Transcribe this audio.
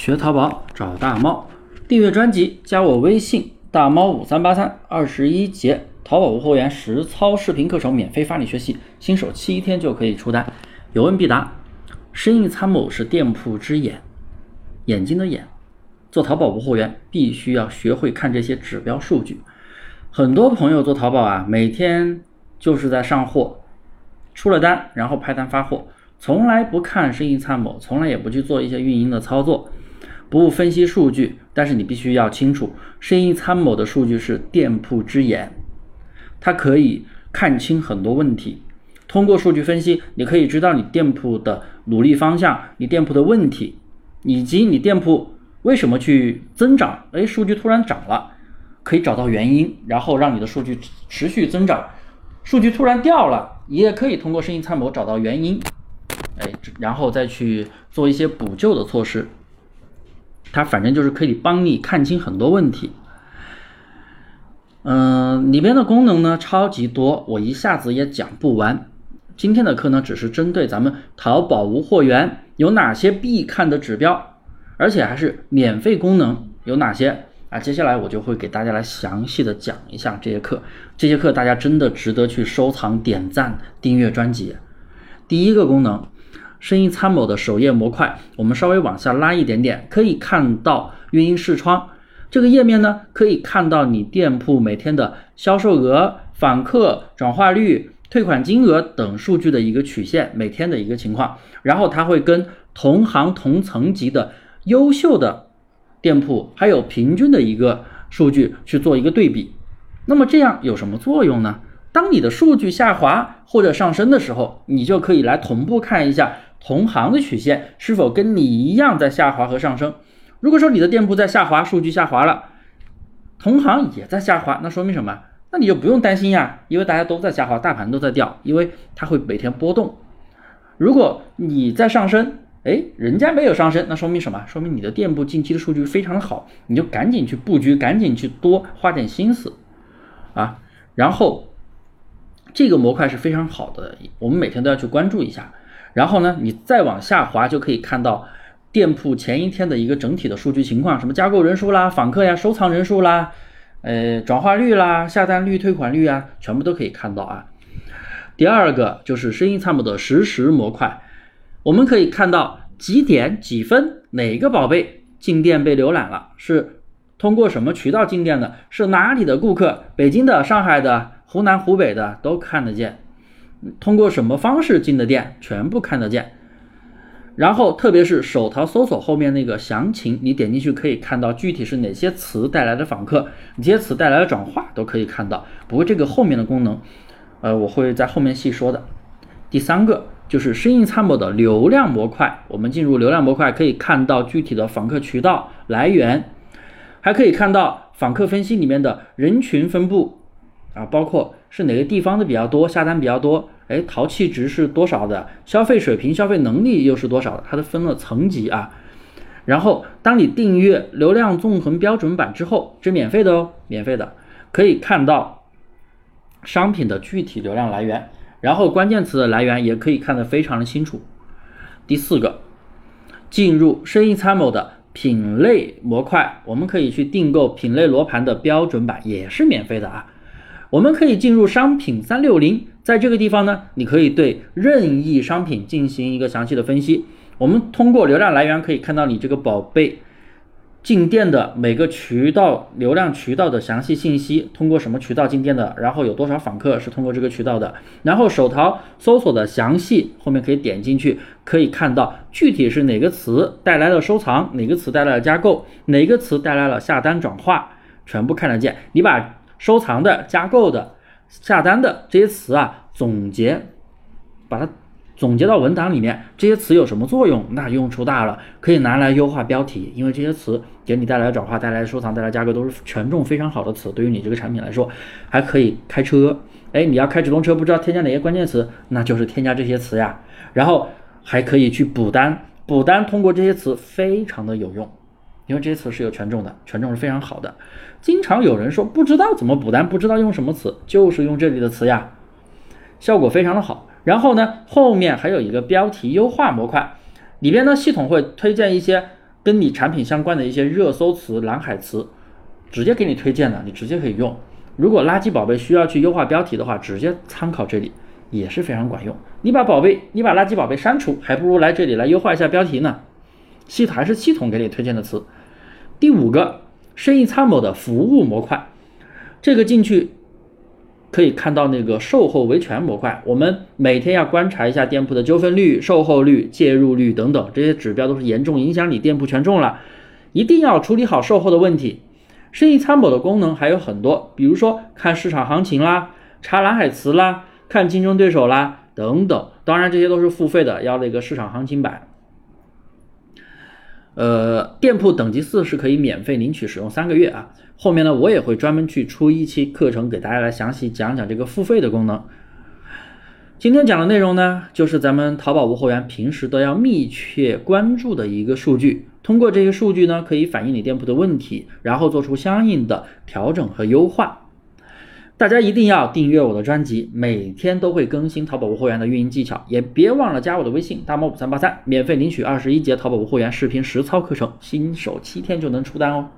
学淘宝找大猫，订阅专辑，加我微信大猫五三八三，二十一节淘宝无货源实操视频课程免费发你学习，新手七天就可以出单，有问必答。生意参谋是店铺之眼，眼睛的眼。做淘宝无货源，必须要学会看这些指标数据。很多朋友做淘宝啊，每天就是在上货，出了单，然后拍单发货。从来不看生意参谋，从来也不去做一些运营的操作，不分析数据。但是你必须要清楚，生意参谋的数据是店铺之眼，它可以看清很多问题。通过数据分析，你可以知道你店铺的努力方向，你店铺的问题，以及你店铺为什么去增长。哎，数据突然涨了，可以找到原因，然后让你的数据持续增长。数据突然掉了，也可以通过生意参谋找到原因。哎，然后再去做一些补救的措施，它反正就是可以帮你看清很多问题。嗯，里边的功能呢超级多，我一下子也讲不完。今天的课呢，只是针对咱们淘宝无货源有哪些必看的指标，而且还是免费功能有哪些啊？接下来我就会给大家来详细的讲一下这些课。这些课大家真的值得去收藏、点赞、订阅专辑。第一个功能。生意参谋的首页模块，我们稍微往下拉一点点，可以看到运营视窗这个页面呢，可以看到你店铺每天的销售额、访客转化率、退款金额等数据的一个曲线，每天的一个情况。然后它会跟同行同层级的优秀的店铺，还有平均的一个数据去做一个对比。那么这样有什么作用呢？当你的数据下滑或者上升的时候，你就可以来同步看一下。同行的曲线是否跟你一样在下滑和上升？如果说你的店铺在下滑，数据下滑了，同行也在下滑，那说明什么？那你就不用担心呀，因为大家都在下滑，大盘都在掉，因为它会每天波动。如果你在上升，哎，人家没有上升，那说明什么？说明你的店铺近期的数据非常的好，你就赶紧去布局，赶紧去多花点心思啊。然后这个模块是非常好的，我们每天都要去关注一下。然后呢，你再往下滑就可以看到店铺前一天的一个整体的数据情况，什么加购人数啦、访客呀、收藏人数啦、呃转化率啦、下单率、退款率啊，全部都可以看到啊。第二个就是生意参谋的实时模块，我们可以看到几点几分哪个宝贝进店被浏览了，是通过什么渠道进店的，是哪里的顾客，北京的、上海的、湖南、湖北的都看得见。通过什么方式进的店，全部看得见。然后，特别是手淘搜索后面那个详情，你点进去可以看到具体是哪些词带来的访客，哪些词带来的转化都可以看到。不过这个后面的功能，呃，我会在后面细说的。第三个就是生意参谋的流量模块，我们进入流量模块可以看到具体的访客渠道来源，还可以看到访客分析里面的人群分布。啊，包括是哪个地方的比较多，下单比较多，哎，淘气值是多少的，消费水平、消费能力又是多少的，它都分了层级啊。然后，当你订阅流量纵横标准版之后，这免费的哦，免费的，可以看到商品的具体流量来源，然后关键词的来源也可以看得非常的清楚。第四个，进入生意参谋的品类模块，我们可以去订购品类罗盘的标准版，也是免费的啊。我们可以进入商品三六零，在这个地方呢，你可以对任意商品进行一个详细的分析。我们通过流量来源可以看到你这个宝贝进店的每个渠道流量渠道的详细信息，通过什么渠道进店的，然后有多少访客是通过这个渠道的，然后手淘搜索的详细，后面可以点进去，可以看到具体是哪个词带来了收藏，哪个词带来了加购，哪个词带来了下单转化，全部看得见。你把收藏的、加购的、下单的这些词啊，总结，把它总结到文档里面。这些词有什么作用？那用处大了，可以拿来优化标题。因为这些词给你带来转化、带来收藏、带来加购，都是权重非常好的词。对于你这个产品来说，还可以开车。哎，你要开直通车，不知道添加哪些关键词，那就是添加这些词呀。然后还可以去补单，补单通过这些词非常的有用。因为这些词是有权重的，权重是非常好的。经常有人说不知道怎么补单，不知道用什么词，就是用这里的词呀，效果非常的好。然后呢，后面还有一个标题优化模块，里边呢系统会推荐一些跟你产品相关的一些热搜词、蓝海词，直接给你推荐的，你直接可以用。如果垃圾宝贝需要去优化标题的话，直接参考这里也是非常管用。你把宝贝，你把垃圾宝贝删除，还不如来这里来优化一下标题呢。系统还是系统给你推荐的词。第五个，生意参谋的服务模块，这个进去可以看到那个售后维权模块。我们每天要观察一下店铺的纠纷率、售后率、介入率等等这些指标，都是严重影响你店铺权重了，一定要处理好售后的问题。生意参谋的功能还有很多，比如说看市场行情啦、查蓝海词啦、看竞争对手啦等等。当然这些都是付费的，要那个市场行情版。呃，店铺等级四是可以免费领取使用三个月啊。后面呢，我也会专门去出一期课程给大家来详细讲讲这个付费的功能。今天讲的内容呢，就是咱们淘宝无货源平时都要密切关注的一个数据。通过这些数据呢，可以反映你店铺的问题，然后做出相应的调整和优化。大家一定要订阅我的专辑，每天都会更新淘宝无货源的运营技巧，也别忘了加我的微信大猫五三八三，免费领取二十一节淘宝无货源视频实操课程，新手七天就能出单哦。